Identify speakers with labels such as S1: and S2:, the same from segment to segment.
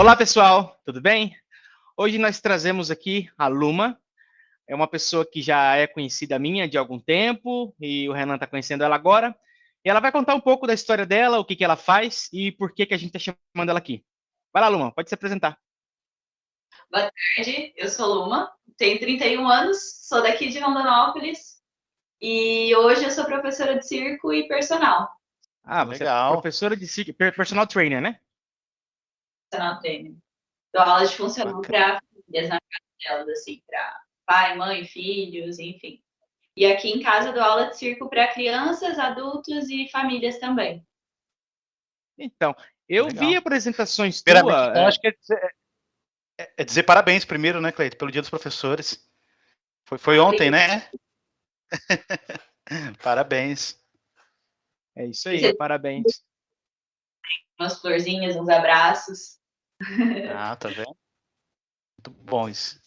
S1: Olá, pessoal, tudo bem? Hoje nós trazemos aqui a Luma. É uma pessoa que já é conhecida minha de algum tempo e o Renan está conhecendo ela agora. E ela vai contar um pouco da história dela, o que, que ela faz e por que, que a gente está chamando ela aqui. Vai lá, Luma, pode se apresentar.
S2: Boa tarde, eu sou Luma, tenho 31 anos, sou daqui de Rondonópolis e hoje eu sou professora de circo e personal.
S1: Ah, você é Legal. é professora de circo, personal trainer, né?
S2: Personal trainer. Dou aula de funcional para famílias na casa delas, assim, para pai, mãe, filhos, enfim. E aqui em casa dou aula de circo para crianças, adultos e famílias também.
S1: Então, eu Legal. vi apresentações tuas.
S3: Então, é... acho que é dizer, é, é dizer, parabéns primeiro, né, Cleito, pelo Dia dos Professores. Foi, foi ontem, né? parabéns.
S1: É isso aí, parabéns.
S2: Umas florzinhas, uns abraços.
S3: Ah, tá vendo? Muito bom isso.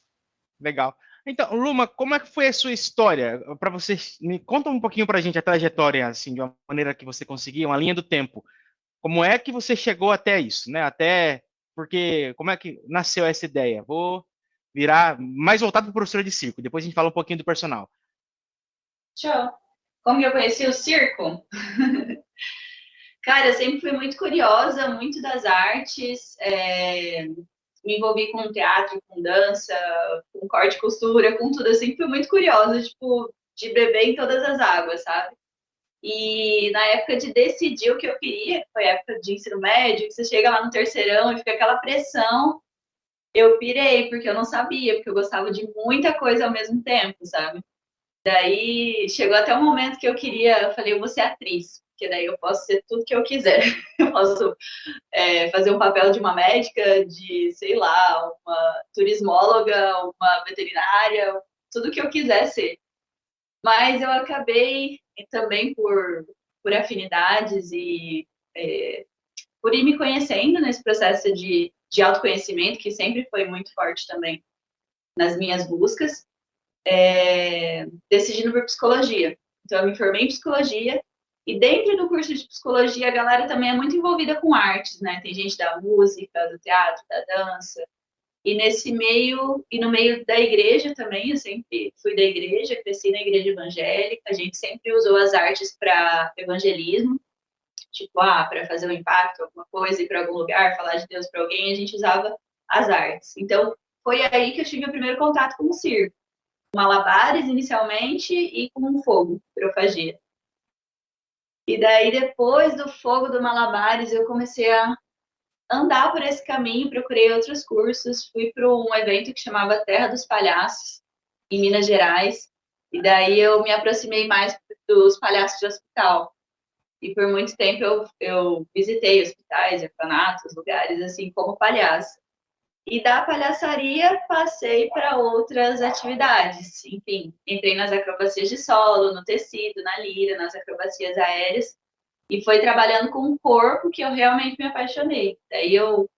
S1: Legal. Então, Luma, como é que foi a sua história? Para você, me conta um pouquinho para a gente a trajetória, assim, de uma maneira que você conseguiu, uma linha do tempo. Como é que você chegou até isso, né? Até porque como é que nasceu essa ideia? Vou virar mais voltado para professora de circo. Depois a gente fala um pouquinho do personal.
S2: Show. Como eu conheci o circo? Cara, eu sempre fui muito curiosa, muito das artes. É... Me envolvi com teatro, com dança, com corte e costura, com tudo. Eu sempre fui muito curiosa, tipo, de beber em todas as águas, sabe? E na época de decidir o que eu queria, que foi a época de ensino médio, que você chega lá no terceirão e fica aquela pressão, eu pirei, porque eu não sabia, porque eu gostava de muita coisa ao mesmo tempo, sabe? Daí chegou até um momento que eu queria, eu falei, eu vou ser atriz, porque daí eu posso ser tudo que eu quiser. Eu posso é, fazer um papel de uma médica, de, sei lá, uma turismóloga, uma veterinária, tudo que eu quiser ser. Mas eu acabei também por, por afinidades e é, por ir me conhecendo nesse processo de, de autoconhecimento, que sempre foi muito forte também nas minhas buscas, é, decidindo por psicologia. Então, eu me formei em psicologia, e dentro do curso de psicologia, a galera também é muito envolvida com artes, né? Tem gente da música, do teatro, da dança, e nesse meio, e no meio da igreja também, eu sempre fui da igreja, cresci na igreja evangélica, a gente sempre usou as artes para evangelismo, tipo, ah, para fazer um impacto, alguma coisa, ir para algum lugar, falar de Deus para alguém, a gente usava as artes. Então, foi aí que eu tive o primeiro contato com o circo. Malabares, inicialmente, e com fogo, pirofagia. E daí, depois do fogo do malabares, eu comecei a andar por esse caminho, procurei outros cursos, fui para um evento que chamava Terra dos Palhaços, em Minas Gerais, e daí eu me aproximei mais dos palhaços de hospital. E por muito tempo eu, eu visitei hospitais, orfanatos, lugares assim, como palhaço. E da palhaçaria passei para outras atividades. Enfim, entrei nas acrobacias de solo, no tecido, na lira, nas acrobacias aéreas. E foi trabalhando com o corpo que eu realmente me apaixonei. Daí eu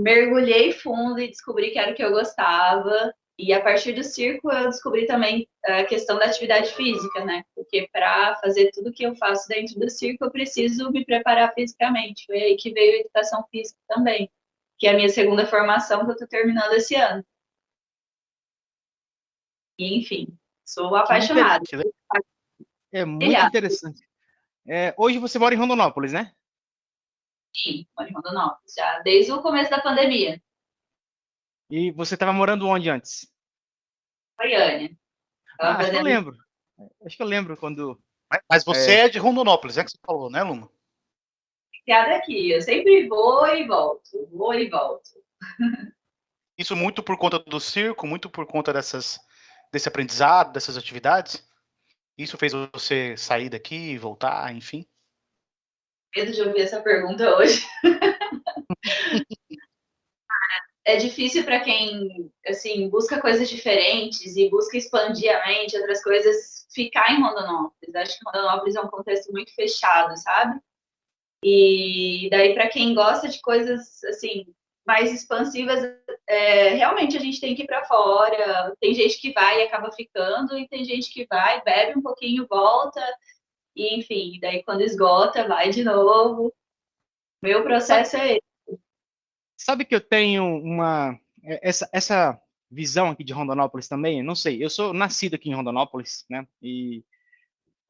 S2: mergulhei fundo e descobri que era o que eu gostava. E a partir do circo eu descobri também a questão da atividade física, né? Porque para fazer tudo que eu faço dentro do circo eu preciso me preparar fisicamente. Foi aí que veio a educação física também, que é a minha segunda formação que eu estou terminando esse ano. E, enfim, sou apaixonada.
S1: É muito interessante. É, hoje você mora em Rondonópolis, né?
S2: Sim, moro em Rondonópolis, já desde o começo da pandemia.
S1: E você estava morando onde antes?
S2: Goiânia.
S1: Ah, acho que eu lembro. Acho que eu lembro quando.
S3: Mas você é, é de Rondonópolis, é que você falou, né, Luma?
S2: Piada aqui, eu sempre vou e volto, vou e volto.
S3: Isso muito por conta do circo, muito por conta dessas, desse aprendizado, dessas atividades? Isso fez você sair daqui voltar, enfim?
S2: Medo de ouvir essa pergunta hoje. é difícil para quem assim busca coisas diferentes e busca expandir a mente, outras coisas, ficar em Rondonópolis. Acho que Rondonópolis é um contexto muito fechado, sabe? E daí para quem gosta de coisas assim mais expansivas, é, realmente a gente tem que ir para fora. Tem gente que vai e acaba ficando, e tem gente que vai, bebe um pouquinho, volta, e enfim, daí quando esgota, vai de novo. Meu processo é esse.
S1: sabe que eu tenho uma é, essa, essa visão aqui de Rondonópolis também, não sei, eu sou nascido aqui em Rondonópolis, né? E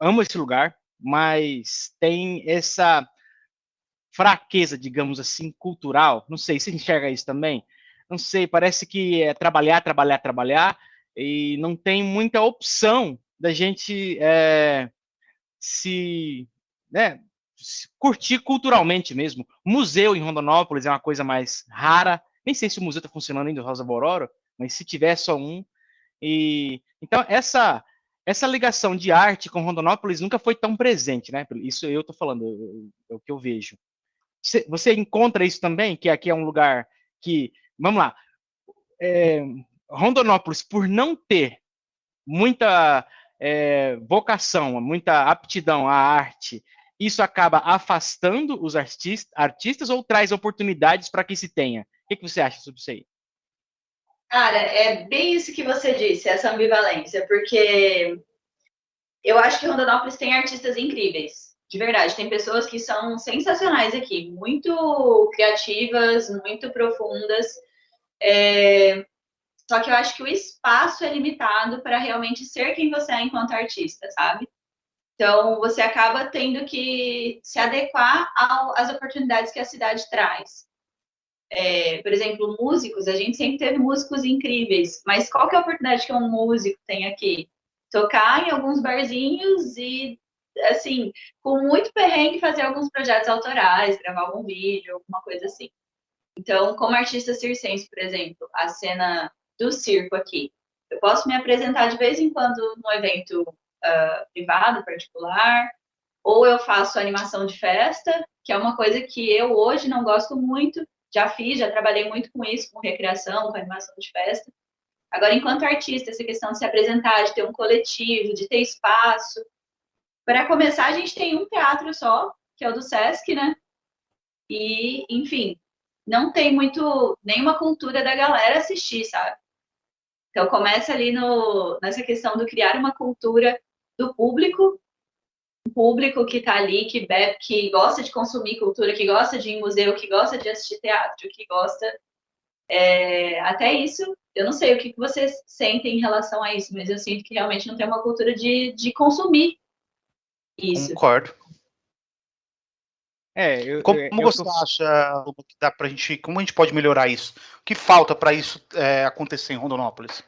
S1: amo esse lugar, mas tem essa fraqueza, digamos assim, cultural. Não sei, você enxerga isso também? Não sei, parece que é trabalhar, trabalhar, trabalhar, e não tem muita opção da gente é, se, né, se curtir culturalmente mesmo. Museu em Rondonópolis é uma coisa mais rara. Nem sei se o museu está funcionando ainda, Rosa Bororo, mas se tiver só um. E então essa essa ligação de arte com Rondonópolis nunca foi tão presente, né? Isso eu estou falando, é o que eu vejo. Você encontra isso também, que aqui é um lugar que, vamos lá, é, Rondonópolis, por não ter muita é, vocação, muita aptidão à arte, isso acaba afastando os artista, artistas ou traz oportunidades para que se tenha? O que, que você acha sobre isso aí?
S2: Cara, é bem isso que você disse, essa ambivalência, porque eu acho que Rondonópolis tem artistas incríveis, de verdade. Tem pessoas que são sensacionais aqui, muito criativas, muito profundas. É... Só que eu acho que o espaço é limitado para realmente ser quem você é enquanto artista, sabe? Então, você acaba tendo que se adequar às oportunidades que a cidade traz é, por exemplo, músicos, a gente sempre teve músicos incríveis, mas qual que é a oportunidade que um músico tem aqui? Tocar em alguns barzinhos e, assim, com muito perrengue, fazer alguns projetos autorais, gravar algum vídeo, alguma coisa assim. Então, como artista circense, por exemplo, a cena do circo aqui, eu posso me apresentar de vez em quando no evento uh, privado, particular, ou eu faço animação de festa, que é uma coisa que eu hoje não gosto muito, já fiz, já trabalhei muito com isso, com recreação, com animação de festa. Agora, enquanto artista, essa questão de se apresentar, de ter um coletivo, de ter espaço. Para começar, a gente tem um teatro só, que é o do Sesc, né? E, enfim, não tem muito nenhuma cultura da galera assistir, sabe? Então começa ali no, nessa questão do criar uma cultura do público público que está ali, que bebe, que gosta de consumir cultura, que gosta de ir em museu, que gosta de assistir teatro, que gosta. É, até isso, eu não sei o que, vocês sentem em relação a isso, mas eu sinto que realmente não tem uma cultura de, de consumir isso.
S3: Concordo.
S1: É, eu,
S3: como,
S1: eu,
S3: você eu... acha que dá pra gente, como a gente pode melhorar isso? O que falta para isso é, acontecer em Rondonópolis,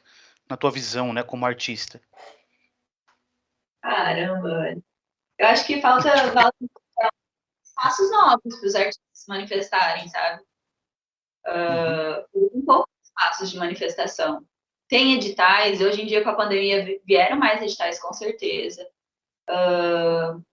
S3: na tua visão, né, como artista?
S2: Caramba, eu acho que falta, espaços novos para os artistas se manifestarem, sabe? Uh, um pouco de espaços de manifestação. Tem editais, hoje em dia com a pandemia vieram mais editais, com certeza. Uh,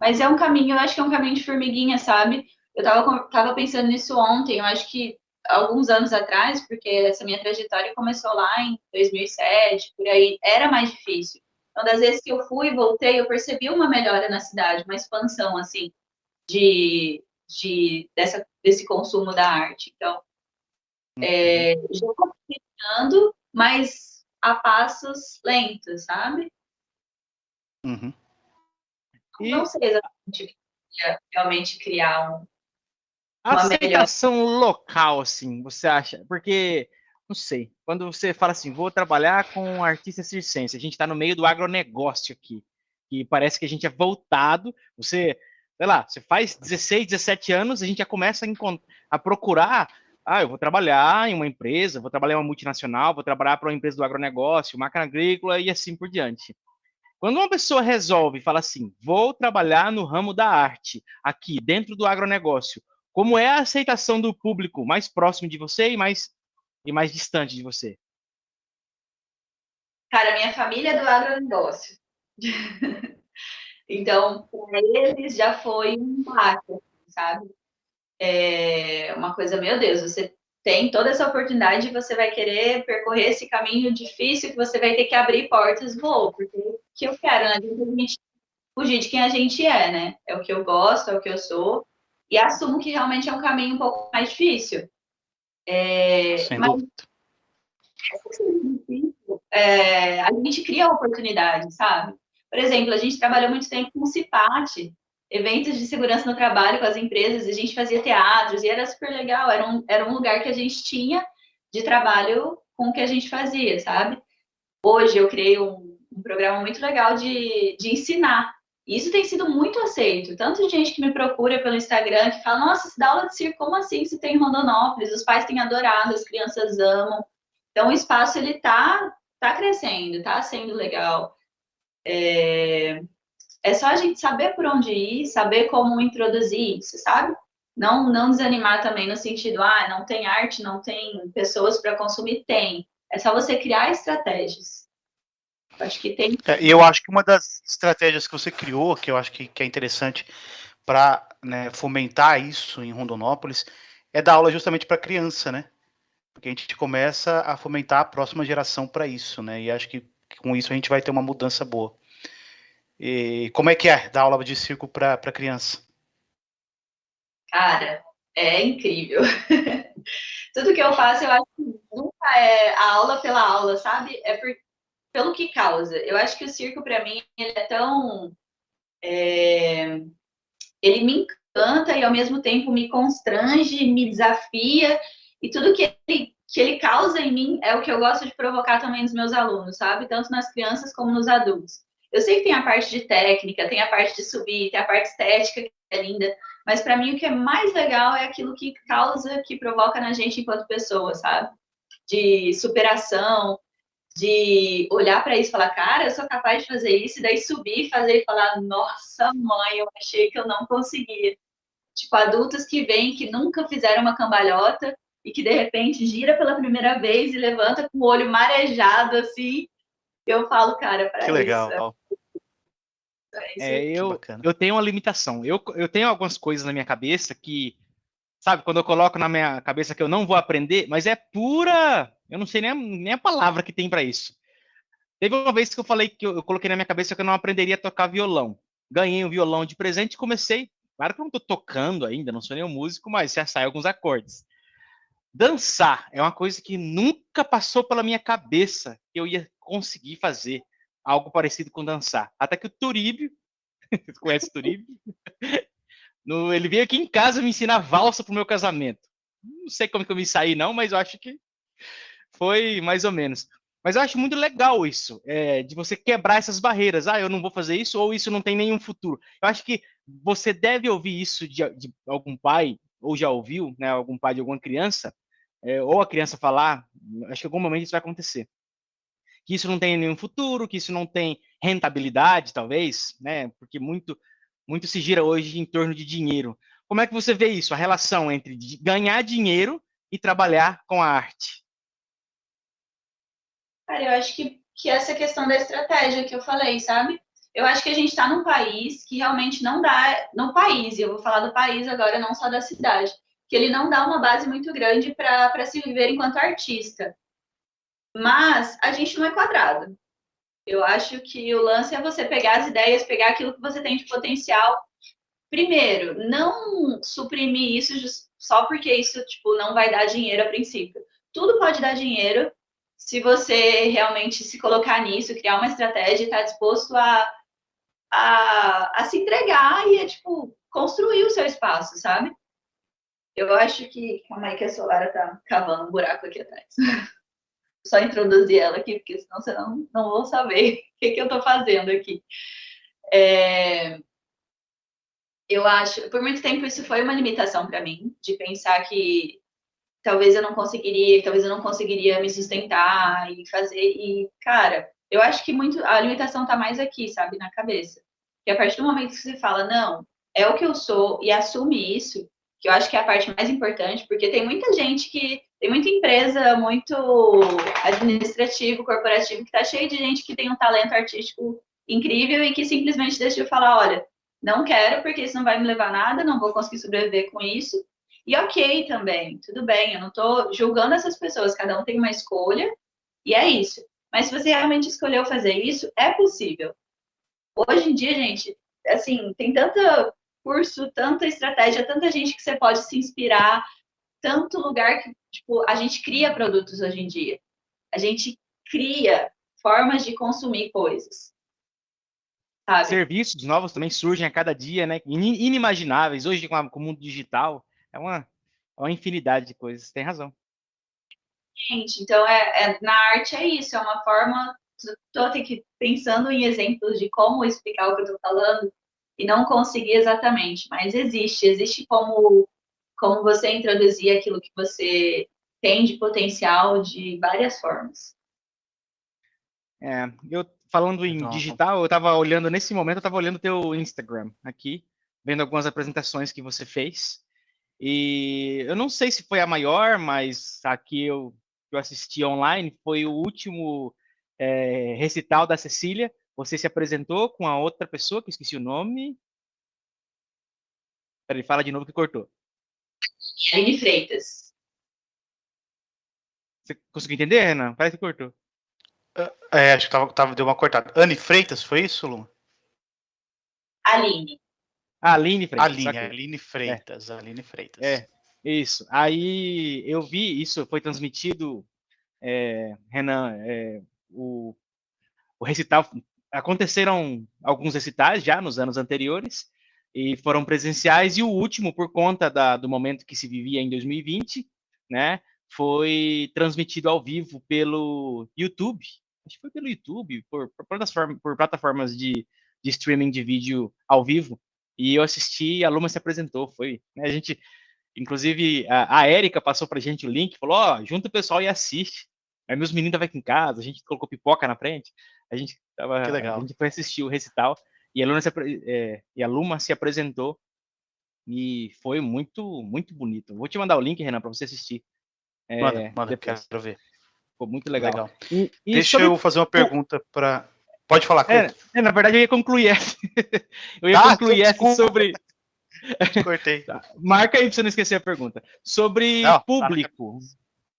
S2: mas é um caminho, eu acho que é um caminho de formiguinha, sabe? Eu tava, tava pensando nisso ontem, eu acho que alguns anos atrás, porque essa minha trajetória começou lá em 2007, por aí, era mais difícil. Então, das vezes que eu fui e voltei, eu percebi uma melhora na cidade, uma expansão, assim, de, de dessa, desse consumo da arte. Então, uhum. é, já estou mas a passos lentos, sabe?
S3: Uhum.
S2: E... Não sei exatamente realmente criar um.
S1: A aceitação melhor... local, assim, você acha? Porque não sei. Quando você fala assim, vou trabalhar com artista circense, a gente está no meio do agronegócio aqui, e parece que a gente é voltado. Você, sei lá, você faz 16, 17 anos, a gente já começa a, a procurar. Ah, eu vou trabalhar em uma empresa, vou trabalhar em uma multinacional, vou trabalhar para uma empresa do agronegócio, máquina agrícola e assim por diante. Quando uma pessoa resolve fala assim, vou trabalhar no ramo da arte, aqui, dentro do agronegócio, como é a aceitação do público mais próximo de você e mais e mais distante de você?
S2: Cara, minha família é do agronegócio. então, por eles já foi um impacto, sabe? É uma coisa, meu Deus, você tem toda essa oportunidade, você vai querer percorrer esse caminho difícil que você vai ter que abrir portas, vou, porque que eu quero, né? A gente fugir de quem a gente é, né? É o que eu gosto, é o que eu sou, e assumo que realmente é um caminho um pouco mais difícil. É, Sem mas, dúvida. É, a gente cria oportunidade, sabe? Por exemplo, a gente trabalhou muito tempo com o CIPAT. eventos de segurança no trabalho com as empresas, a gente fazia teatros, e era super legal, era um, era um lugar que a gente tinha de trabalho com o que a gente fazia, sabe? Hoje eu criei um, um programa muito legal de, de ensinar. E isso tem sido muito aceito. Tanto de gente que me procura pelo Instagram, que fala, nossa, se dá aula de circo, como assim se tem em Rondonópolis? Os pais têm adorado, as crianças amam. Então, o espaço, ele tá, tá crescendo, tá sendo legal. É... é só a gente saber por onde ir, saber como introduzir isso, sabe? Não, não desanimar também no sentido, ah, não tem arte, não tem pessoas para consumir, tem. É só você criar estratégias. Eu acho que tem.
S3: É, eu acho que uma das estratégias que você criou, que eu acho que, que é interessante para né, fomentar isso em Rondonópolis, é dar aula justamente para criança, né? Porque a gente começa a fomentar a próxima geração para isso, né? E acho que com isso a gente vai ter uma mudança boa. E como é que é dar aula de circo para criança?
S2: Cara, é incrível. Tudo que eu faço, eu acho que nunca é a aula pela aula, sabe? É por, pelo que causa. Eu acho que o circo, para mim, ele é tão. É, ele me encanta e, ao mesmo tempo, me constrange, me desafia. E tudo que ele, que ele causa em mim é o que eu gosto de provocar também nos meus alunos, sabe? Tanto nas crianças como nos adultos. Eu sei que tem a parte de técnica, tem a parte de subir, tem a parte estética, que é linda, mas para mim o que é mais legal é aquilo que causa, que provoca na gente enquanto pessoa, sabe? De superação, de olhar para isso e falar, cara, eu sou capaz de fazer isso, e daí subir, fazer e falar, nossa mãe, eu achei que eu não conseguia. Tipo, adultos que vêm, que nunca fizeram uma cambalhota e que de repente gira pela primeira vez e levanta com o olho marejado assim. Eu falo, cara, para
S3: Que legal.
S1: É, eu, eu tenho uma limitação. Eu, eu tenho algumas coisas na minha cabeça que, sabe, quando eu coloco na minha cabeça que eu não vou aprender, mas é pura. Eu não sei nem a, nem a palavra que tem para isso. Teve uma vez que eu falei que eu, eu, coloquei na minha cabeça que eu não aprenderia a tocar violão. Ganhei um violão de presente e comecei. Claro que eu não estou tocando ainda, não sou nenhum músico, mas já sai alguns acordes. Dançar é uma coisa que nunca passou pela minha cabeça que eu ia conseguir fazer algo parecido com dançar. Até que o Turíbio, conhece o Turíbio? No, ele veio aqui em casa me ensinar valsa pro meu casamento. Não sei como que eu me saí, não, mas eu acho que foi mais ou menos. Mas eu acho muito legal isso, é, de você quebrar essas barreiras. Ah, eu não vou fazer isso, ou isso não tem nenhum futuro. Eu acho que você deve ouvir isso de, de algum pai, ou já ouviu, né, algum pai de alguma criança, é, ou a criança falar, acho que em algum momento isso vai acontecer que isso não tem nenhum futuro, que isso não tem rentabilidade, talvez, né? Porque muito, muito se gira hoje em torno de dinheiro. Como é que você vê isso, a relação entre ganhar dinheiro e trabalhar com a arte?
S2: Cara, eu acho que, que essa questão da estratégia que eu falei, sabe? Eu acho que a gente está num país que realmente não dá, no país, eu vou falar do país agora, não só da cidade, que ele não dá uma base muito grande para se viver enquanto artista. Mas a gente não é quadrado. Eu acho que o lance é você pegar as ideias, pegar aquilo que você tem de potencial. Primeiro, não suprimir isso só porque isso tipo não vai dar dinheiro a princípio. Tudo pode dar dinheiro se você realmente se colocar nisso, criar uma estratégia e estar tá disposto a, a, a se entregar e a, tipo, construir o seu espaço, sabe? Eu acho que. Calma aí que a Solara tá cavando um buraco aqui atrás. só introduzir ela aqui, porque senão você não, não vou saber o que, que eu estou fazendo aqui. É, eu acho, por muito tempo isso foi uma limitação para mim, de pensar que talvez eu não conseguiria, talvez eu não conseguiria me sustentar e fazer. E, cara, eu acho que muito a limitação está mais aqui, sabe, na cabeça. Que a partir do momento que você fala, não, é o que eu sou e assume isso, que eu acho que é a parte mais importante, porque tem muita gente que tem muita empresa, muito administrativo, corporativo, que está cheio de gente que tem um talento artístico incrível e que simplesmente deixou falar, olha, não quero porque isso não vai me levar a nada, não vou conseguir sobreviver com isso. E ok também, tudo bem, eu não estou julgando essas pessoas, cada um tem uma escolha e é isso. Mas se você realmente escolheu fazer isso, é possível. Hoje em dia, gente, assim, tem tanta curso, tanta estratégia, tanta gente que você pode se inspirar, tanto lugar que, tipo, a gente cria produtos hoje em dia. A gente cria formas de consumir coisas.
S1: sabe? Serviços novos também surgem a cada dia, né? Inimagináveis. Hoje, com, a, com o mundo digital, é uma, é uma infinidade de coisas. Tem razão.
S2: Gente, então é, é, na arte é isso, é uma forma. Estou aqui pensando em exemplos de como explicar o que eu estou falando e não consegui exatamente, mas existe, existe como, como você introduzir aquilo que você tem de potencial de várias formas.
S1: É, eu falando em Nossa. digital, eu estava olhando nesse momento, eu estava olhando teu Instagram aqui, vendo algumas apresentações que você fez. E eu não sei se foi a maior, mas aqui eu, eu assisti online foi o último é, recital da Cecília. Você se apresentou com a outra pessoa, que esqueci o nome. Peraí, fala de novo que cortou.
S2: Aline Freitas.
S1: Você conseguiu entender, Renan? Parece que cortou.
S3: É, acho que tava, tava, deu uma cortada. Anne Freitas, foi isso, Lu?
S2: Aline.
S1: Aline Freitas.
S3: Aline, Aline Freitas, é. Aline Freitas.
S1: É, isso. Aí eu vi, isso foi transmitido, é, Renan, é, o, o recital, aconteceram alguns recitais já nos anos anteriores, e foram presenciais, e o último, por conta da, do momento que se vivia em 2020, né, foi transmitido ao vivo pelo YouTube, acho que foi pelo YouTube, por, por, por plataformas de, de, streaming de vídeo ao vivo, e eu assisti e a Luma se apresentou, foi, né, a gente, inclusive, a, a Érica passou pra gente o link, falou, ó, oh, junta o pessoal e assiste, aí meus meninos estavam aqui em casa, a gente colocou pipoca na frente, a gente, tava, que legal. A gente foi assistir o recital, e a, Luna se, é, e a Luma se apresentou, e foi muito, muito bonito. Vou te mandar o link, Renan, para você assistir.
S3: É, manda, manda, depois. quero ver.
S1: Ficou muito legal. legal.
S3: E, e Deixa sobre... eu fazer uma pergunta para. Pode falar,
S1: é, é, na verdade, eu ia concluir essa. eu ia ah, concluir essa sobre.
S3: Cortei. tá.
S1: Marca aí para você não esquecer a pergunta. Sobre não, público. Tá.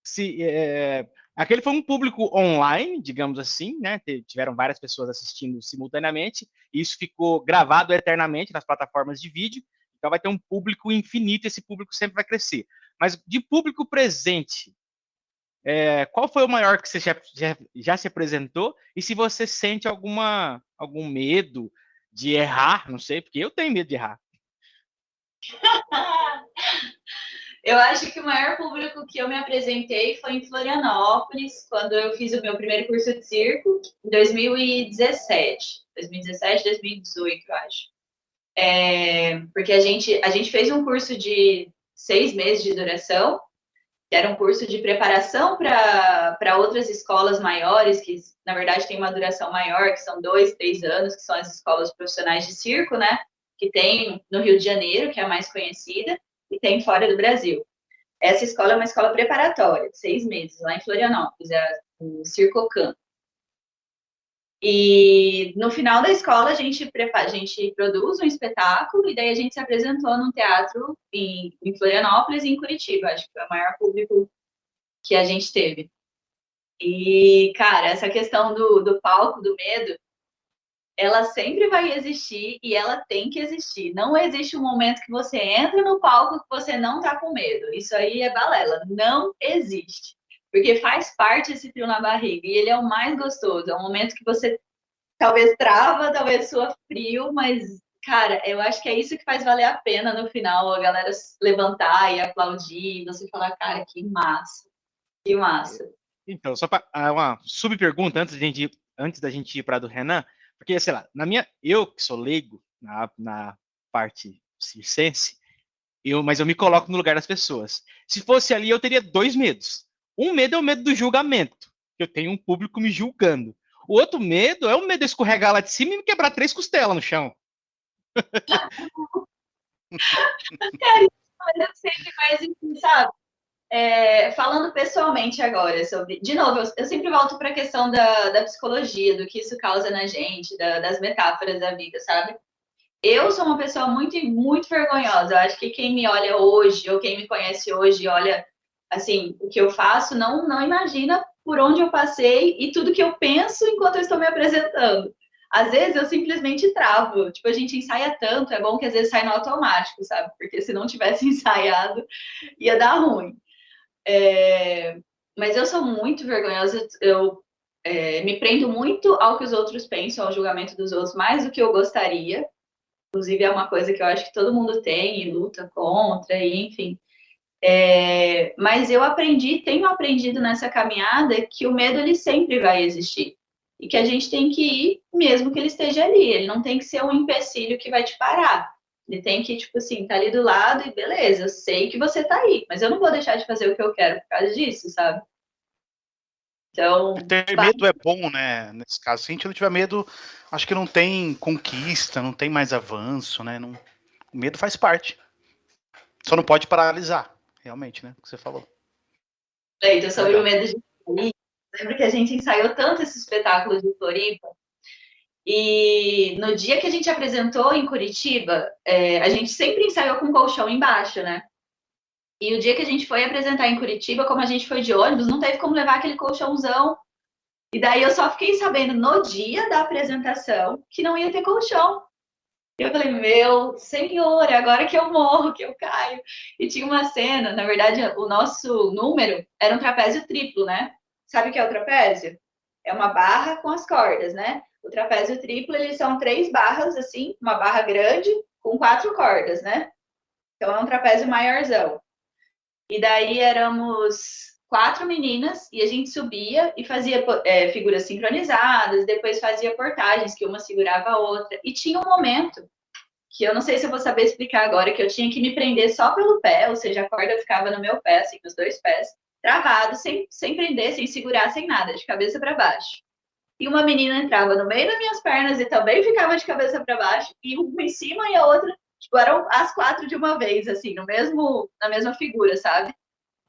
S1: Se, é, aquele foi um público online, digamos assim, né? Tiveram várias pessoas assistindo simultaneamente. E isso ficou gravado eternamente nas plataformas de vídeo. Então vai ter um público infinito, esse público sempre vai crescer. Mas de público presente, é, qual foi o maior que você já, já, já, se apresentou? E se você sente alguma, algum medo de errar, não sei, porque eu tenho medo de errar.
S2: eu acho que o maior público que eu me apresentei foi em Florianópolis, quando eu fiz o meu primeiro curso de circo, em 2017. 2017, 2018, eu acho. É, porque a gente, a gente fez um curso de seis meses de duração, que era um curso de preparação para outras escolas maiores, que na verdade tem uma duração maior, que são dois, três anos, que são as escolas profissionais de circo, né? Que tem no Rio de Janeiro, que é a mais conhecida, e tem fora do Brasil. Essa escola é uma escola preparatória, de seis meses, lá em Florianópolis, é o Circocan. E no final da escola a gente prepara, a gente produz um espetáculo e daí a gente se apresentou no teatro em, em Florianópolis e em Curitiba, acho que foi o maior público que a gente teve. E, cara, essa questão do, do palco, do medo, ela sempre vai existir e ela tem que existir. Não existe um momento que você entra no palco que você não tá com medo. Isso aí é balela. Não existe porque faz parte esse frio na barriga e ele é o mais gostoso. É um momento que você talvez trava, talvez sua frio, mas cara, eu acho que é isso que faz valer a pena no final, a galera levantar e aplaudir, e você falar, cara, que massa, que massa.
S1: Então, só para ah, uma subpergunta antes, antes da gente ir para do Renan, porque, sei lá, na minha, eu que sou leigo na, na parte circense, eu, mas eu me coloco no lugar das pessoas. Se fosse ali, eu teria dois medos. Um medo é o medo do julgamento, eu tenho um público me julgando. O outro medo é o medo de escorregar lá de cima e me quebrar três costelas no chão.
S2: Cara, mas eu sempre mais enfim, sabe? É, falando pessoalmente agora sobre. De novo, eu, eu sempre volto para a questão da, da psicologia, do que isso causa na gente, da, das metáforas da vida, sabe? Eu sou uma pessoa muito, muito vergonhosa. Eu acho que quem me olha hoje, ou quem me conhece hoje, olha assim, o que eu faço, não, não imagina por onde eu passei e tudo que eu penso enquanto eu estou me apresentando. Às vezes eu simplesmente travo, tipo, a gente ensaia tanto, é bom que às vezes sai no automático, sabe? Porque se não tivesse ensaiado, ia dar ruim. É... Mas eu sou muito vergonhosa, eu é, me prendo muito ao que os outros pensam, ao julgamento dos outros, mais do que eu gostaria. Inclusive, é uma coisa que eu acho que todo mundo tem e luta contra, e enfim. É, mas eu aprendi, tenho aprendido nessa caminhada que o medo ele sempre vai existir e que a gente tem que ir mesmo que ele esteja ali. Ele não tem que ser um empecilho que vai te parar. Ele tem que, tipo assim, tá ali do lado e beleza, eu sei que você tá aí, mas eu não vou deixar de fazer o que eu quero por causa disso, sabe?
S3: Então. Ter medo é bom, né? Nesse caso. Se a gente não tiver medo, acho que não tem conquista, não tem mais avanço, né? Não... O medo faz parte. Só não pode paralisar, realmente, né? O que você falou.
S2: Então, sobre Legal. o medo de Floripa, lembro que a gente ensaiou tanto esse espetáculo de Floripa. E no dia que a gente apresentou em Curitiba, é, a gente sempre ensaiou com colchão embaixo, né? E o dia que a gente foi apresentar em Curitiba, como a gente foi de ônibus, não teve como levar aquele colchãozão. E daí eu só fiquei sabendo no dia da apresentação que não ia ter colchão. Eu falei, meu senhor, é agora que eu morro, que eu caio. E tinha uma cena, na verdade, o nosso número era um trapézio triplo, né? Sabe o que é o trapézio? É uma barra com as cordas, né? O trapézio triplo, eles são três barras, assim, uma barra grande com quatro cordas, né? Então é um trapézio maiorzão. E daí éramos quatro meninas e a gente subia e fazia é, figuras sincronizadas, depois fazia portagens que uma segurava a outra. E tinha um momento que eu não sei se eu vou saber explicar agora, que eu tinha que me prender só pelo pé, ou seja, a corda ficava no meu pé, assim, nos dois pés, travado, sem, sem prender, sem segurar, sem nada, de cabeça para baixo. E uma menina entrava no meio das minhas pernas e também ficava de cabeça para baixo, e uma em cima e a outra Tipo, eram as quatro de uma vez, assim, no mesmo, na mesma figura, sabe?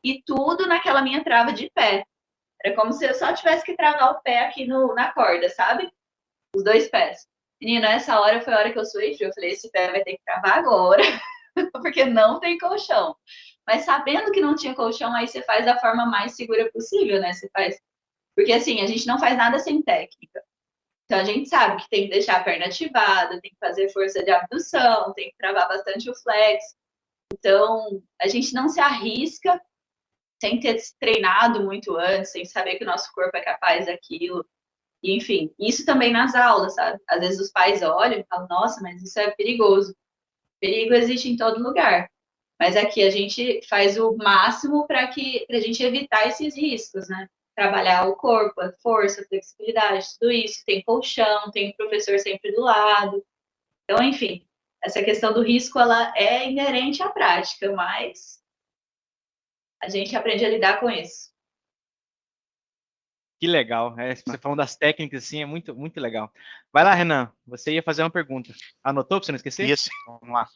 S2: E tudo naquela minha trava de pé. Era como se eu só tivesse que travar o pé aqui no, na corda, sabe? Os dois pés. Menina, essa hora foi a hora que eu suei. Eu falei, esse pé vai ter que travar agora, porque não tem colchão. Mas sabendo que não tinha colchão, aí você faz da forma mais segura possível, né? Você faz. Porque assim, a gente não faz nada sem técnica. Então, a gente sabe que tem que deixar a perna ativada, tem que fazer força de abdução, tem que travar bastante o flex. Então, a gente não se arrisca sem ter treinado muito antes, sem saber que o nosso corpo é capaz daquilo. Enfim, isso também nas aulas, sabe? Às vezes os pais olham e falam, nossa, mas isso é perigoso. Perigo existe em todo lugar. Mas aqui a gente faz o máximo para que a gente evitar esses riscos, né? Trabalhar o corpo, a força, a flexibilidade, tudo isso. Tem colchão, tem professor sempre do lado. Então, enfim, essa questão do risco ela é inerente à prática, mas a gente aprende a lidar com isso.
S1: Que legal. É, você falando das técnicas, assim, é muito, muito legal. Vai lá, Renan. Você ia fazer uma pergunta. Anotou para você não esquecer?
S3: Isso. Vamos lá.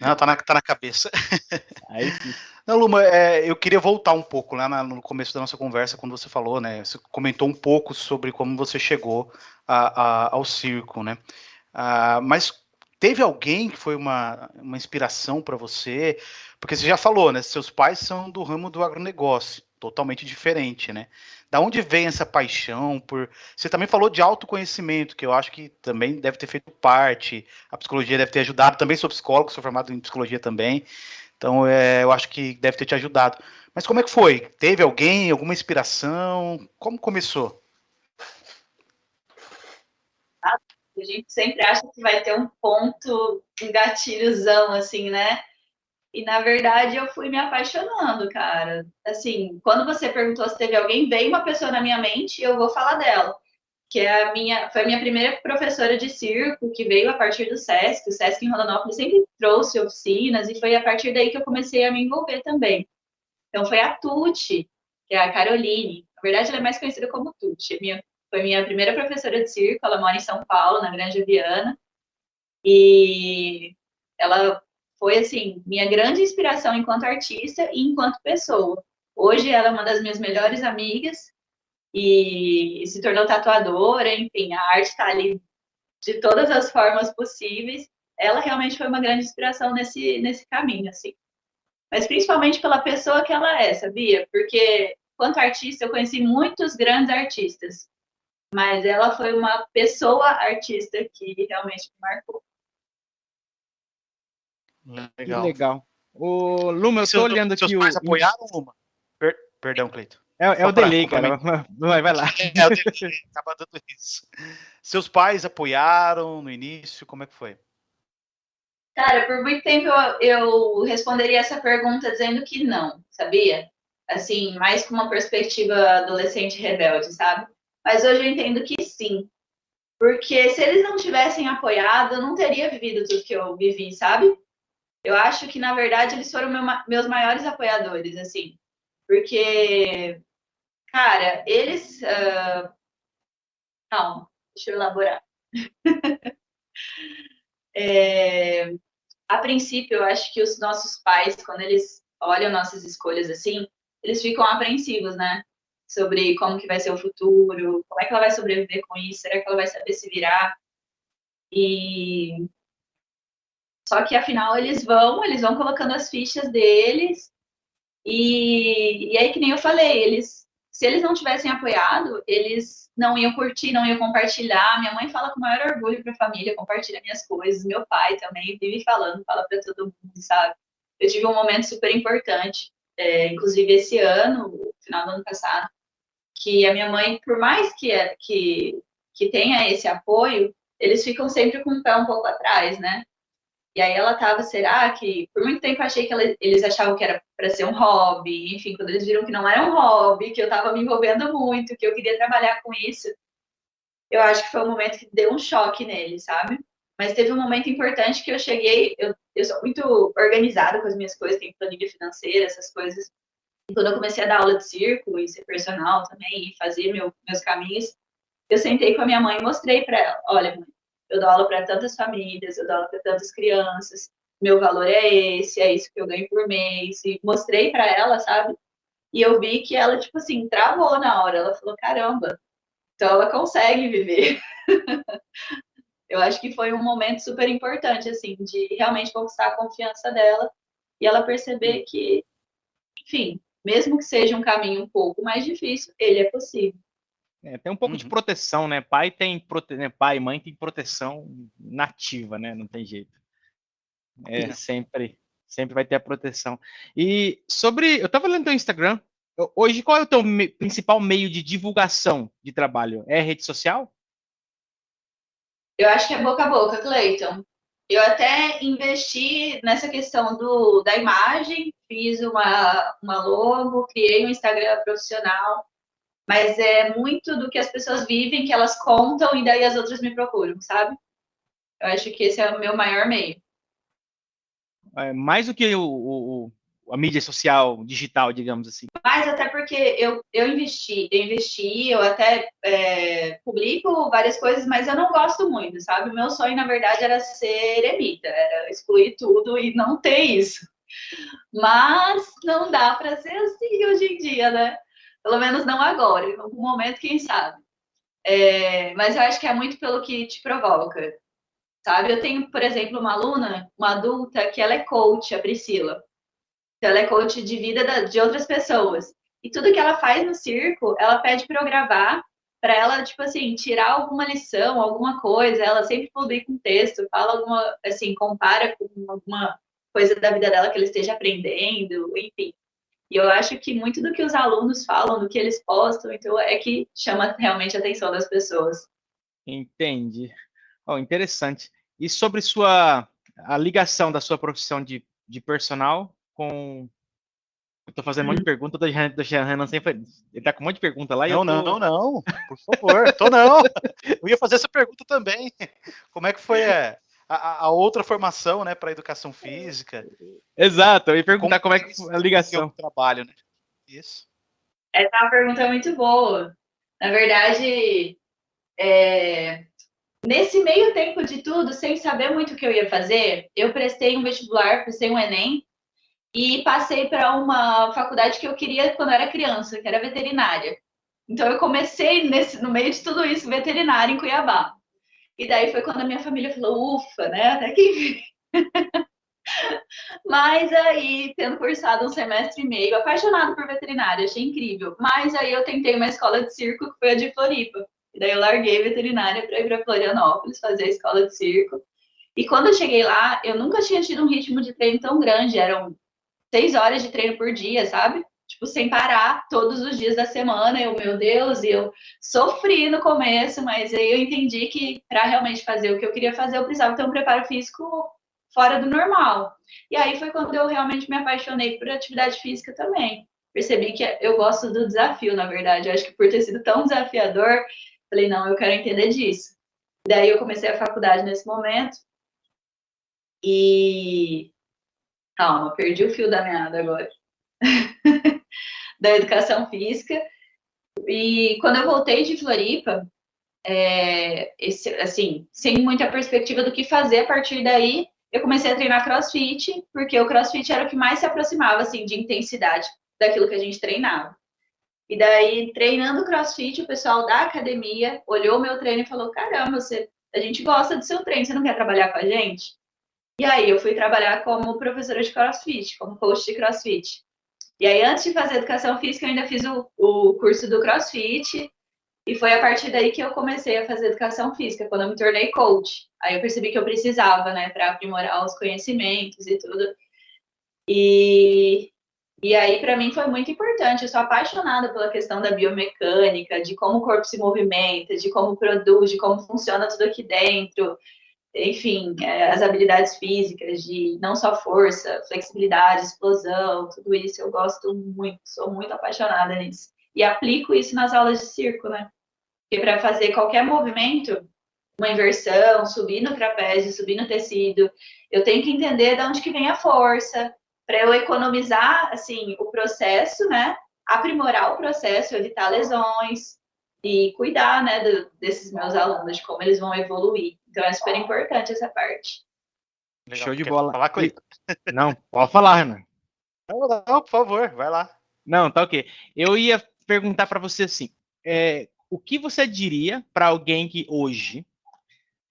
S3: Não, tá na, tá na cabeça. Aí sim. Não, Luma, é, eu queria voltar um pouco lá na, no começo da nossa conversa, quando você falou, né? Você comentou um pouco sobre como você chegou a, a, ao circo, né? Ah, mas teve alguém que foi uma, uma inspiração para você? Porque você já falou, né? Seus pais são do ramo do agronegócio, totalmente diferente, né? Da onde vem essa paixão por. Você também falou de autoconhecimento, que eu acho que também deve ter feito parte. A psicologia deve ter ajudado. Também sou psicólogo, sou formado em psicologia também. Então, é, eu acho que deve ter te ajudado. Mas como é que foi? Teve alguém, alguma inspiração? Como começou?
S2: A gente sempre acha que vai ter um ponto, um gatilhozão, assim, né? E na verdade eu fui me apaixonando, cara. Assim, quando você perguntou se teve alguém, veio uma pessoa na minha mente e eu vou falar dela. Que é a minha, foi a minha primeira professora de circo, que veio a partir do SESC. O SESC em Rondonópolis sempre trouxe oficinas e foi a partir daí que eu comecei a me envolver também. Então foi a Tuti, que é a Caroline. Na verdade, ela é mais conhecida como Tuti. Minha, foi minha primeira professora de circo, ela mora em São Paulo, na Grande Viana. E ela foi assim minha grande inspiração enquanto artista e enquanto pessoa. Hoje ela é uma das minhas melhores amigas e se tornou tatuadora, enfim, a arte está ali de todas as formas possíveis. Ela realmente foi uma grande inspiração nesse nesse caminho, assim. Mas principalmente pela pessoa que ela é, sabia? Porque quanto artista eu conheci muitos grandes artistas, mas ela foi uma pessoa artista que realmente me marcou.
S1: Legal. Que legal. O Luma, eu estou olhando aqui
S3: seus
S1: o.
S3: Pais apoiaram, Luma? Per, perdão, Cleito.
S1: É, é o delay, cara. Vai, vai lá. É, o delay, acaba
S3: dando isso. Seus pais apoiaram no início? Como é que foi?
S2: Cara, por muito tempo eu, eu responderia essa pergunta dizendo que não, sabia? Assim, mais com uma perspectiva adolescente rebelde, sabe? Mas hoje eu entendo que sim. Porque se eles não tivessem apoiado, eu não teria vivido tudo que eu vivi, sabe? Eu acho que, na verdade, eles foram meu, meus maiores apoiadores, assim. Porque, cara, eles. Uh... Calma, deixa eu elaborar. é... A princípio, eu acho que os nossos pais, quando eles olham nossas escolhas assim, eles ficam apreensivos, né? Sobre como que vai ser o futuro, como é que ela vai sobreviver com isso, será que ela vai saber se virar? E só que afinal eles vão, eles vão colocando as fichas deles. E, e aí, que nem eu falei, eles, se eles não tivessem apoiado, eles não iam curtir, não iam compartilhar. Minha mãe fala com o maior orgulho para a família, compartilha minhas coisas. Meu pai também vive falando, fala para todo mundo, sabe? Eu tive um momento super importante, é, inclusive esse ano, no final do ano passado, que a minha mãe, por mais que, que, que tenha esse apoio, eles ficam sempre com o pé um pouco atrás, né? E aí ela tava, será que. Por muito tempo achei que ela, eles achavam que era para ser um hobby, enfim, quando eles viram que não era um hobby, que eu tava me envolvendo muito, que eu queria trabalhar com isso, eu acho que foi um momento que deu um choque neles, sabe? Mas teve um momento importante que eu cheguei, eu, eu sou muito organizada com as minhas coisas, tenho planilha financeira, essas coisas. E quando eu comecei a dar aula de circo e ser personal também, e fazer meu, meus caminhos, eu sentei com a minha mãe e mostrei para ela: olha, mãe, eu dou aula para tantas famílias, eu dou aula para tantas crianças, meu valor é esse, é isso que eu ganho por mês. E mostrei para ela, sabe? E eu vi que ela, tipo assim, travou na hora. Ela falou: caramba, então ela consegue viver. eu acho que foi um momento super importante, assim, de realmente conquistar a confiança dela e ela perceber que, enfim, mesmo que seja um caminho um pouco mais difícil, ele é possível.
S1: É, tem um pouco uhum. de proteção, né? Pai tem prote... Né? pai e mãe tem proteção nativa, né? Não tem jeito. É, sempre, sempre vai ter a proteção. E sobre, eu estava lendo teu Instagram. Hoje, qual é o teu me... principal meio de divulgação de trabalho? É rede social?
S2: Eu acho que é boca a boca, Cleiton. Eu até investi nessa questão do, da imagem, fiz uma, uma logo, criei um Instagram profissional mas é muito do que as pessoas vivem, que elas contam e daí as outras me procuram, sabe? Eu acho que esse é o meu maior meio.
S1: É, mais do que o, o, a mídia social, digital, digamos assim.
S2: Mais até porque eu, eu investi, eu investi, eu até é, publico várias coisas, mas eu não gosto muito, sabe? O meu sonho, na verdade, era ser eremita, era excluir tudo e não ter isso. Mas não dá para ser assim hoje em dia, né? Pelo menos não agora, em algum momento, quem sabe. É, mas eu acho que é muito pelo que te provoca, sabe? Eu tenho, por exemplo, uma aluna, uma adulta, que ela é coach, a Priscila. Então, ela é coach de vida de outras pessoas. E tudo que ela faz no circo, ela pede para eu gravar, para ela, tipo assim, tirar alguma lição, alguma coisa. Ela sempre publica um texto, fala alguma, assim, compara com alguma coisa da vida dela que ela esteja aprendendo, enfim. E eu acho que muito do que os alunos falam, do que eles postam, então é que chama realmente a atenção das pessoas.
S1: Entendi. Oh, interessante. E sobre sua a ligação da sua profissão de, de personal com. Eu tô fazendo um monte de hum. pergunta do Renan sempre. Ele tá com um monte de pergunta lá.
S3: Não,
S1: e
S3: não, tô... não, não. Por favor, tô não. Eu ia fazer essa pergunta também. Como é que foi a, a, a outra formação, né, para educação física.
S1: Exato, ia perguntar como, como é que a ligação.
S3: trabalho, né? Isso.
S2: Essa é uma pergunta muito boa. Na verdade, é... nesse meio tempo de tudo, sem saber muito o que eu ia fazer, eu prestei um vestibular, prestei um Enem e passei para uma faculdade que eu queria quando eu era criança, que era veterinária. Então eu comecei nesse, no meio de tudo isso, veterinária em Cuiabá. E daí foi quando a minha família falou, ufa, né? Até que Mas aí, tendo cursado um semestre e meio, apaixonado por veterinária, achei incrível. Mas aí eu tentei uma escola de circo, que foi a de Floripa. E daí eu larguei veterinária para ir para Florianópolis fazer a escola de circo. E quando eu cheguei lá, eu nunca tinha tido um ritmo de treino tão grande. Eram seis horas de treino por dia, sabe? Tipo, sem parar, todos os dias da semana. Eu, meu Deus, e eu sofri no começo, mas aí eu entendi que para realmente fazer o que eu queria fazer, eu precisava ter um preparo físico fora do normal. E aí foi quando eu realmente me apaixonei por atividade física também. Percebi que eu gosto do desafio, na verdade. Eu acho que por ter sido tão desafiador, falei, não, eu quero entender disso. Daí eu comecei a faculdade nesse momento. E. Calma, perdi o fio da meada agora. da educação física. E quando eu voltei de Floripa, é, esse, assim, sem muita perspectiva do que fazer a partir daí, eu comecei a treinar crossfit, porque o crossfit era o que mais se aproximava, assim, de intensidade daquilo que a gente treinava. E daí, treinando crossfit, o pessoal da academia olhou o meu treino e falou: caramba, você, a gente gosta do seu treino, você não quer trabalhar com a gente? E aí, eu fui trabalhar como professora de crossfit, como coach de crossfit. E aí, antes de fazer educação física, eu ainda fiz o, o curso do crossfit, e foi a partir daí que eu comecei a fazer educação física, quando eu me tornei coach. Aí eu percebi que eu precisava, né, para aprimorar os conhecimentos e tudo. E, e aí, para mim, foi muito importante. Eu sou apaixonada pela questão da biomecânica, de como o corpo se movimenta, de como produz, de como funciona tudo aqui dentro. Enfim, é, as habilidades físicas, de não só força, flexibilidade, explosão, tudo isso eu gosto muito, sou muito apaixonada nisso. E aplico isso nas aulas de circo, né? Porque para fazer qualquer movimento, uma inversão, subir no trapézio, subir no tecido, eu tenho que entender de onde que vem a força, para eu economizar, assim, o processo, né? Aprimorar o processo, evitar lesões e cuidar, né, do, desses meus alunos, de como eles vão evoluir. Então é super importante essa parte.
S1: Legal, Show de bola. Falar com ele. Não, pode falar, Renan.
S3: Não, não, por favor, vai lá.
S1: Não, tá ok. Eu ia perguntar para você assim, é, o que você diria para alguém que hoje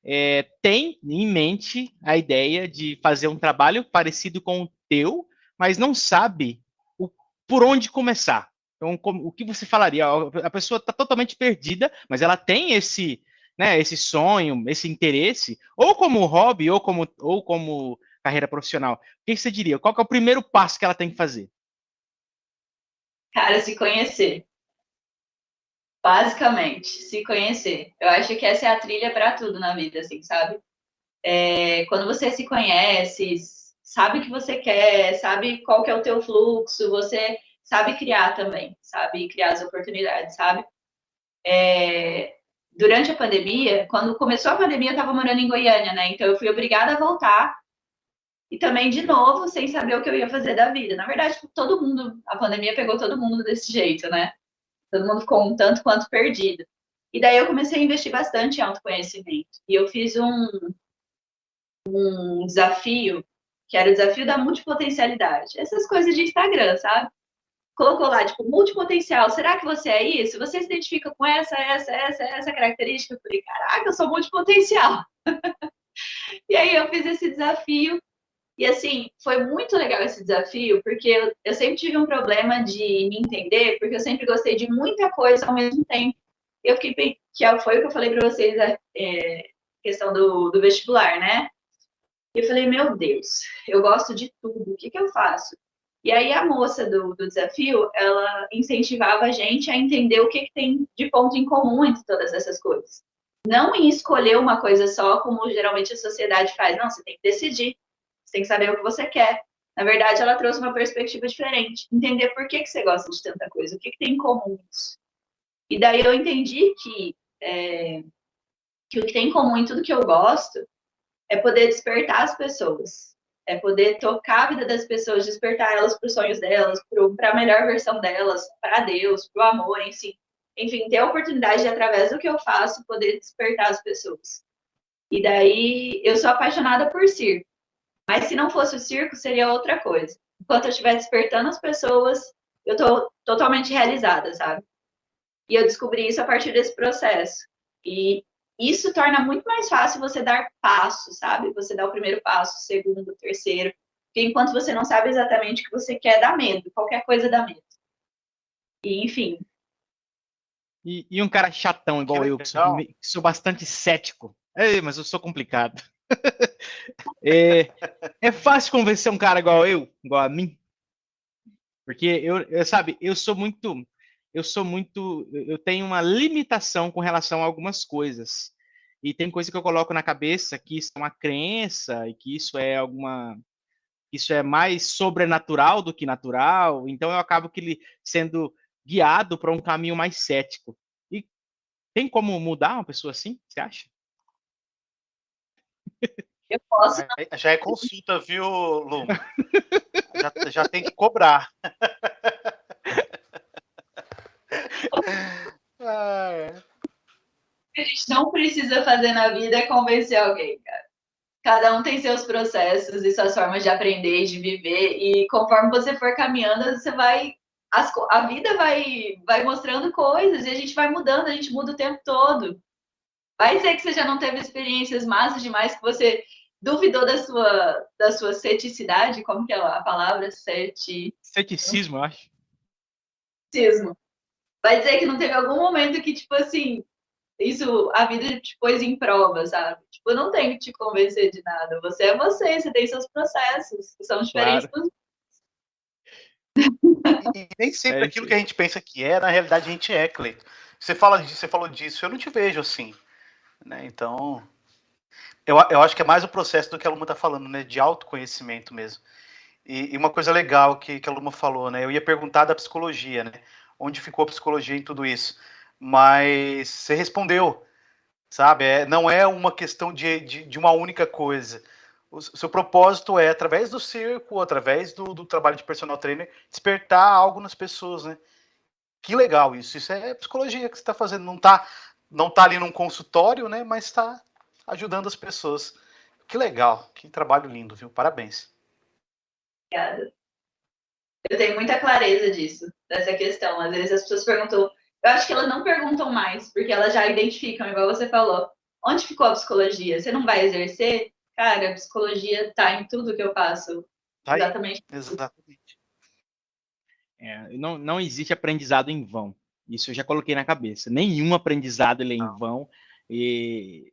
S1: é, tem em mente a ideia de fazer um trabalho parecido com o teu, mas não sabe o, por onde começar? Então, como, o que você falaria? A pessoa está totalmente perdida, mas ela tem esse, né, esse sonho, esse interesse, ou como hobby, ou como, ou como carreira profissional. O que você diria? Qual é o primeiro passo que ela tem que fazer?
S2: Cara, se conhecer. Basicamente, se conhecer. Eu acho que essa é a trilha para tudo na vida, assim, sabe? É, quando você se conhece, sabe o que você quer, sabe qual que é o teu fluxo, você sabe criar também, sabe criar as oportunidades, sabe? É, durante a pandemia, quando começou a pandemia, eu estava morando em Goiânia, né? Então eu fui obrigada a voltar e também de novo sem saber o que eu ia fazer da vida. Na verdade, todo mundo, a pandemia pegou todo mundo desse jeito, né? todo mundo ficou um tanto quanto perdido. E daí eu comecei a investir bastante em autoconhecimento. E eu fiz um, um desafio, que era o desafio da multipotencialidade. Essas coisas de Instagram, sabe? Colocou lá, tipo, multipotencial. Será que você é isso? Você se identifica com essa, essa, essa, essa característica? Eu falei, caraca, eu sou multipotencial. e aí eu fiz esse desafio e assim, foi muito legal esse desafio, porque eu, eu, sempre tive um problema de me entender, porque eu sempre gostei de muita coisa ao mesmo tempo. Eu fiquei, que é, foi o que eu falei para vocês, a é, questão do, do vestibular, né? E eu falei, meu Deus, eu gosto de tudo, o que, que eu faço? E aí a moça do, do desafio, ela incentivava a gente a entender o que, que tem de ponto em comum entre todas essas coisas. Não em escolher uma coisa só, como geralmente a sociedade faz. Não, você tem que decidir tem que saber o que você quer. Na verdade, ela trouxe uma perspectiva diferente. Entender por que, que você gosta de tanta coisa, o que, que tem em comum isso. E daí eu entendi que, é, que o que tem em comum em tudo que eu gosto é poder despertar as pessoas. É poder tocar a vida das pessoas, despertar elas para os sonhos delas, para a melhor versão delas, para Deus, para o amor si. Enfim, ter a oportunidade de, através do que eu faço, poder despertar as pessoas. E daí, eu sou apaixonada por circo. Mas se não fosse o circo, seria outra coisa. Enquanto eu estiver despertando as pessoas, eu estou totalmente realizada, sabe? E eu descobri isso a partir desse processo. E isso torna muito mais fácil você dar passos, sabe? Você dá o primeiro passo, o segundo, o terceiro. Porque enquanto você não sabe exatamente o que você quer, dá medo. Qualquer coisa dá medo. E, enfim.
S1: E, e um cara chatão igual que eu, que sou, que sou bastante cético. Ei, mas eu sou complicado. é, é fácil convencer um cara igual eu, igual a mim? Porque eu, eu, sabe, eu sou muito, eu sou muito, eu tenho uma limitação com relação a algumas coisas. E tem coisa que eu coloco na cabeça que isso é uma crença e que isso é alguma isso é mais sobrenatural do que natural, então eu acabo que sendo guiado para um caminho mais cético. E tem como mudar uma pessoa assim, você acha?
S2: Eu posso.
S3: Já é consulta, viu, Lu? já, já tem que cobrar.
S2: ah, é. O que a gente não precisa fazer na vida é convencer alguém, cara. Cada um tem seus processos e suas formas de aprender e de viver. E conforme você for caminhando, você vai. As, a vida vai, vai mostrando coisas e a gente vai mudando, a gente muda o tempo todo. Vai dizer que você já não teve experiências massas demais, que você duvidou da sua, da sua ceticidade, como que é a palavra? Ceti...
S1: Ceticismo, eu acho.
S2: Ceticismo. Vai dizer que não teve algum momento que, tipo assim, isso a vida te pôs em prova, sabe? Tipo, eu não tenho que te convencer de nada. Você é você, você tem seus processos, que são diferentes claro. dos
S3: e nem sempre é aquilo que a gente pensa que é, na realidade a gente é, Cleiton. Você, fala, você falou disso, eu não te vejo assim. Né? Então, eu, eu acho que é mais o processo do que a Luma está falando, né? De autoconhecimento mesmo. E, e, uma coisa legal que, que a Luma falou, né? Eu ia perguntar da psicologia, né? Onde ficou a psicologia em tudo isso? Mas você respondeu, sabe? É, não é uma questão de, de, de uma única coisa. O, seu propósito é, através do circo, através do, do trabalho de personal trainer, despertar algo nas pessoas, né? Que legal isso. Isso é psicologia que você está fazendo. Não está não tá ali num consultório, né? Mas está ajudando as pessoas. Que legal, que trabalho lindo, viu? Parabéns.
S2: Obrigada. Eu tenho muita clareza disso, dessa questão. Às vezes as pessoas perguntam, eu acho que elas não perguntam mais, porque elas já identificam, igual você falou. Onde ficou a psicologia? Você não vai exercer? Cara, a psicologia está em tudo que eu faço.
S3: Tá exatamente. Exatamente.
S1: É, não, não existe aprendizado em vão. Isso eu já coloquei na cabeça. Nenhum aprendizado ele é em vão. E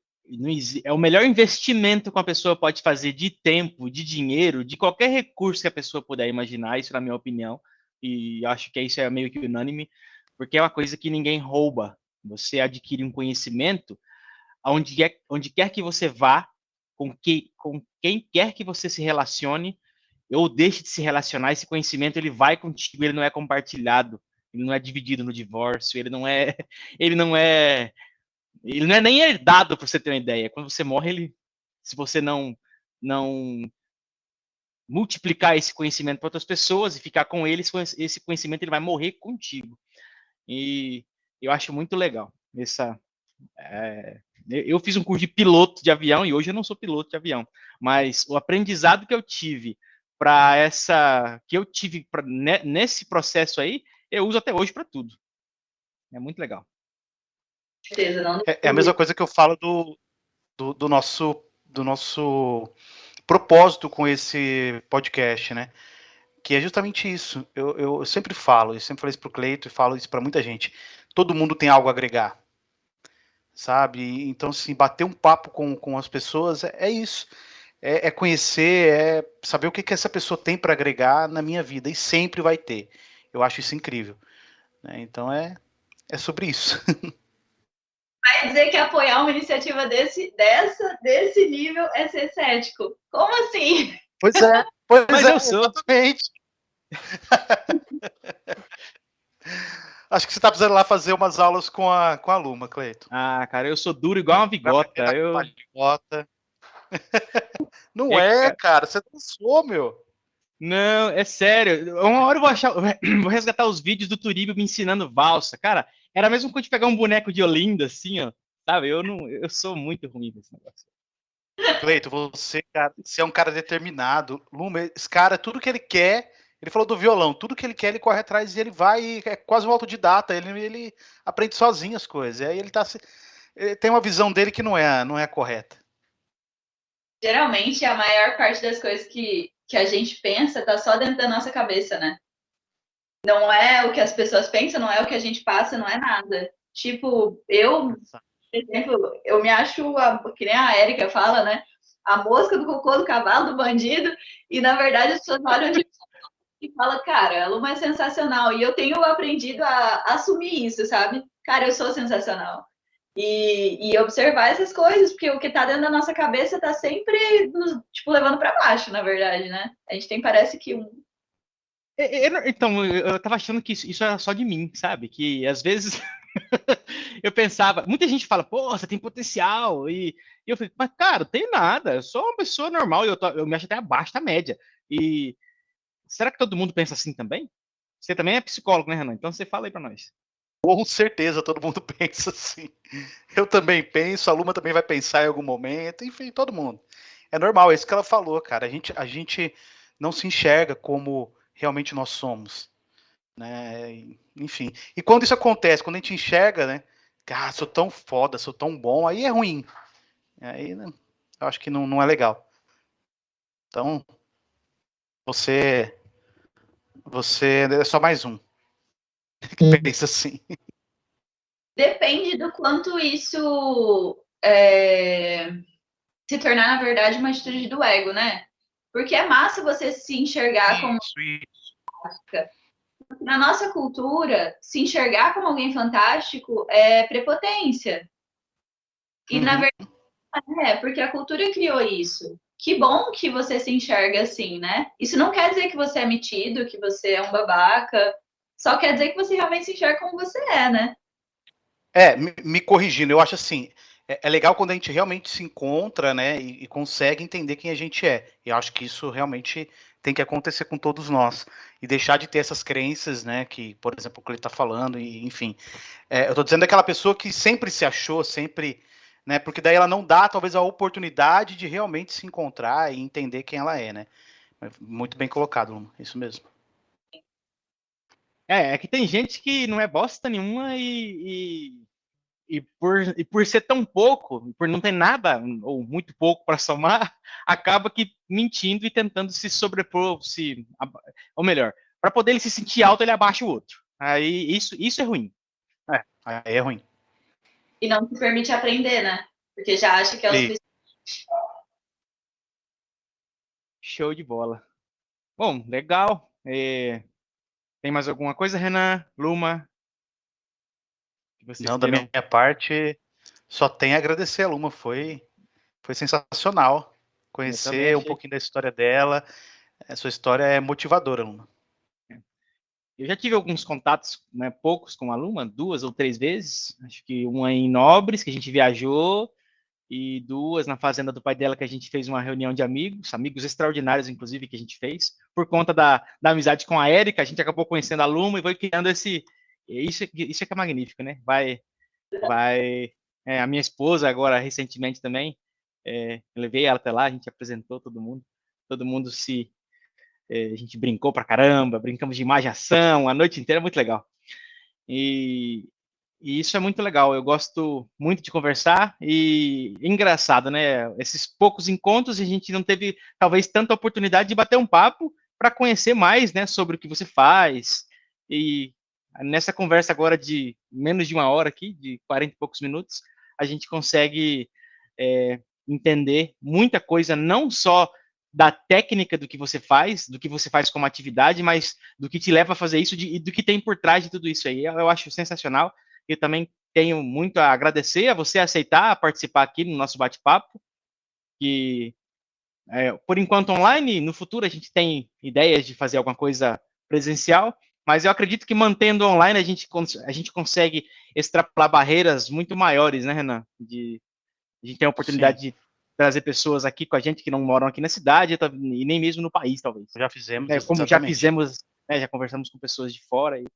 S1: é o melhor investimento que uma pessoa pode fazer de tempo, de dinheiro, de qualquer recurso que a pessoa puder imaginar, isso na minha opinião, e acho que isso é meio que unânime, porque é uma coisa que ninguém rouba. Você adquire um conhecimento onde quer, onde quer que você vá, com, que, com quem quer que você se relacione, ou deixe de se relacionar, esse conhecimento ele vai contigo, ele não é compartilhado, ele não é dividido no divórcio, ele não é, ele não é ele não é nem herdado, para você ter uma ideia. Quando você morre, ele, se você não, não multiplicar esse conhecimento para outras pessoas e ficar com eles, esse conhecimento ele vai morrer contigo. E eu acho muito legal essa. É, eu fiz um curso de piloto de avião e hoje eu não sou piloto de avião, mas o aprendizado que eu tive para essa que eu tive pra, nesse processo aí, eu uso até hoje para tudo. É muito legal
S2: certeza, não.
S3: É, é, a mesma coisa que eu falo do, do, do, nosso, do nosso propósito com esse podcast, né? Que é justamente isso. Eu, eu sempre falo, eu sempre falei isso pro Cleito e falo isso para muita gente. Todo mundo tem algo a agregar, sabe? Então, assim, bater um papo com, com as pessoas é, é isso. É, é, conhecer, é saber o que, que essa pessoa tem para agregar na minha vida e sempre vai ter. Eu acho isso incrível. Né? Então é, é sobre isso.
S2: vai dizer que apoiar uma iniciativa desse, dessa, desse nível é ser cético. Como assim?
S3: Pois é, pois Mas é, eu sou. exatamente. Acho que você está precisando lá fazer umas aulas com a, com a Luma, Cleito.
S1: Ah, cara, eu sou duro igual uma bigota. Eu... Uma bigota.
S3: Não é, é, cara, você dançou, meu.
S1: Não, é sério. Uma hora eu vou achar, vou resgatar os vídeos do Turibo me ensinando valsa. Cara, era mesmo quando pegar um boneco de Olinda, assim, ó. Sabe? Eu não, eu sou muito ruim nesse negócio.
S3: Cleito, você, cara, você é um cara determinado. Luma, esse cara, tudo que ele quer, ele falou do violão, tudo que ele quer, ele corre atrás e ele vai, é quase um autodidata, ele, ele aprende sozinho as coisas. Aí ele tá ele tem uma visão dele que não é, não é correta.
S2: Geralmente a maior parte das coisas que, que a gente pensa tá só dentro da nossa cabeça, né? Não é o que as pessoas pensam, não é o que a gente passa, não é nada. Tipo, eu, por exemplo, eu me acho, a, que nem a Érica fala, né? A mosca do cocô do cavalo do bandido, e na verdade as pessoas olham de e fala, cara, a Luma é sensacional. E eu tenho aprendido a assumir isso, sabe? Cara, eu sou sensacional. E, e observar essas coisas, porque o que tá dentro da nossa cabeça tá sempre, nos, tipo, levando para baixo, na verdade, né? A gente tem, parece que um.
S1: Então, eu tava achando que isso, era só de mim, sabe? Que às vezes eu pensava, muita gente fala, pô, você tem potencial, e, e eu falei, mas cara, tem nada, eu sou uma pessoa normal, eu, tô, eu me acho até abaixo da média. E será que todo mundo pensa assim também? Você também é psicólogo, né, Renan? Então você fala aí para nós.
S3: Com certeza todo mundo pensa assim. Eu também penso, a Luma também vai pensar em algum momento, enfim, todo mundo. É normal, é isso que ela falou, cara. A gente, a gente não se enxerga como realmente nós somos. Né? Enfim. E quando isso acontece, quando a gente enxerga, né? Ah, sou tão foda, sou tão bom, aí é ruim. Aí né, eu acho que não, não é legal. Então, você. Você é só mais um que pensa assim.
S2: Depende do quanto isso é, se tornar, na verdade, uma atitude do ego, né? Porque é massa você se enxergar como. Isso, isso. Na nossa cultura, se enxergar como alguém fantástico é prepotência. E, uhum. na verdade, é, porque a cultura criou isso. Que bom que você se enxerga assim, né? Isso não quer dizer que você é metido, que você é um babaca, só quer dizer que você realmente se enxerga como você é, né?
S3: É, me, me corrigindo, eu acho assim, é, é, legal quando a gente realmente se encontra, né, e, e, consegue entender quem a gente é. Eu acho que isso realmente tem que acontecer com todos nós. E deixar de ter essas crenças, né, que, por exemplo, o que ele está falando, e enfim. É, eu estou dizendo daquela pessoa que sempre se achou, sempre, né, porque daí ela não dá, talvez, a oportunidade de realmente se encontrar e entender quem ela é, né. Muito bem colocado, isso mesmo.
S1: É, é que tem gente que não é bosta nenhuma e, e, e, por, e por ser tão pouco, por não ter nada ou muito pouco para somar, acaba que mentindo e tentando se sobrepor, se, ou melhor, para poder ele se sentir alto, ele abaixa o outro. Aí isso, isso é ruim.
S3: É, aí é ruim.
S2: E não se permite aprender, né? Porque já acha que é o
S1: Show de bola. Bom, legal. É, tem mais alguma coisa, Renan? Luma?
S3: Não, da minha parte, só tem a agradecer a Luma. Foi, foi sensacional conhecer um pouquinho da história dela. A sua história é motivadora, Luma.
S1: Eu já tive alguns contatos, né, poucos com a Luma, duas ou três vezes. Acho que uma em Nobres, que a gente viajou, e duas na fazenda do pai dela, que a gente fez uma reunião de amigos, amigos extraordinários, inclusive, que a gente fez. Por conta da, da amizade com a Érica, a gente acabou conhecendo a Luma e foi criando esse. Isso, isso é que é magnífico, né? Vai. vai é, a minha esposa, agora, recentemente também, é, levei ela até lá, a gente apresentou todo mundo, todo mundo se. É, a gente brincou pra caramba, brincamos de imaginação a noite inteira, muito legal. E, e isso é muito legal. Eu gosto muito de conversar e engraçado, né? Esses poucos encontros a gente não teve talvez tanta oportunidade de bater um papo para conhecer mais, né, sobre o que você faz. E nessa conversa agora de menos de uma hora aqui, de 40 e poucos minutos, a gente consegue é, entender muita coisa, não só da técnica do que você faz, do que você faz como atividade, mas do que te leva a fazer isso de, e do que tem por trás de tudo isso aí. Eu, eu acho sensacional. Eu também tenho muito a agradecer a você aceitar participar aqui no nosso bate-papo, que é, por enquanto online, no futuro a gente tem ideias de fazer alguma coisa presencial, mas eu acredito que mantendo online a gente, a gente consegue extrapolar barreiras muito maiores, né, Renan? De, a gente tem a oportunidade Sim. de trazer pessoas aqui com a gente que não moram aqui na cidade e nem mesmo no país, talvez.
S3: Já fizemos.
S1: É, como exatamente. já fizemos, né, já conversamos com pessoas de fora e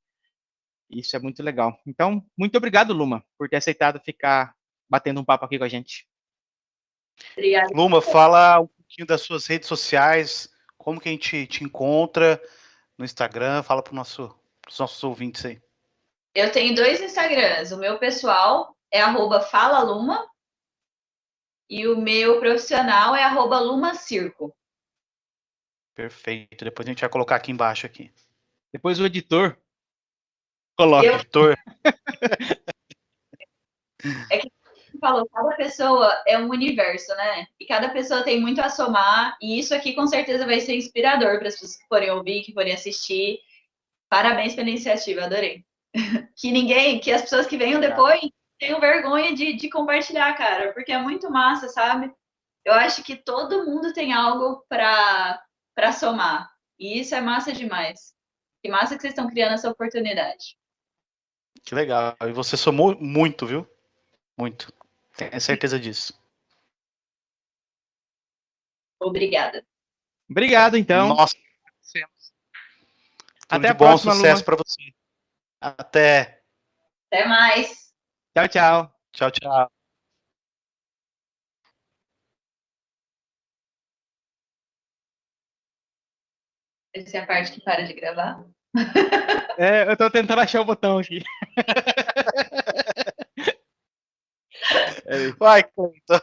S1: isso é muito legal. Então, muito obrigado, Luma, por ter aceitado ficar batendo um papo aqui com a gente.
S3: Obrigada. Luma, fala um pouquinho das suas redes sociais, como que a gente te encontra no Instagram, fala para nosso, os nossos ouvintes aí.
S2: Eu tenho dois Instagrams. O meu pessoal é arroba falaluma e o meu profissional é arroba lumacirco.
S3: Perfeito. Depois a gente vai colocar aqui embaixo aqui.
S1: Depois o editor Coloca.
S3: Eu... Editor.
S2: É que você falou, cada pessoa é um universo, né? E cada pessoa tem muito a somar, e isso aqui com certeza vai ser inspirador para as pessoas que forem ouvir, que forem assistir. Parabéns pela iniciativa, adorei. que ninguém, que as pessoas que venham depois tenham vergonha de, de compartilhar, cara, porque é muito massa, sabe? Eu acho que todo mundo tem algo para somar. E isso é massa demais. Que massa que vocês estão criando essa oportunidade.
S3: Que legal. E você somou muito, viu? Muito. Tenho certeza disso.
S2: Obrigada.
S1: Obrigado, então.
S3: Nossa.
S1: Até
S3: a bom
S1: próxima,
S3: sucesso para você. Até.
S2: Até mais.
S1: Tchau, tchau.
S3: Tchau, tchau.
S2: Essa é a parte que para de gravar.
S1: É, eu tô tentando achar o botão aqui.
S3: Vai, Cleiton.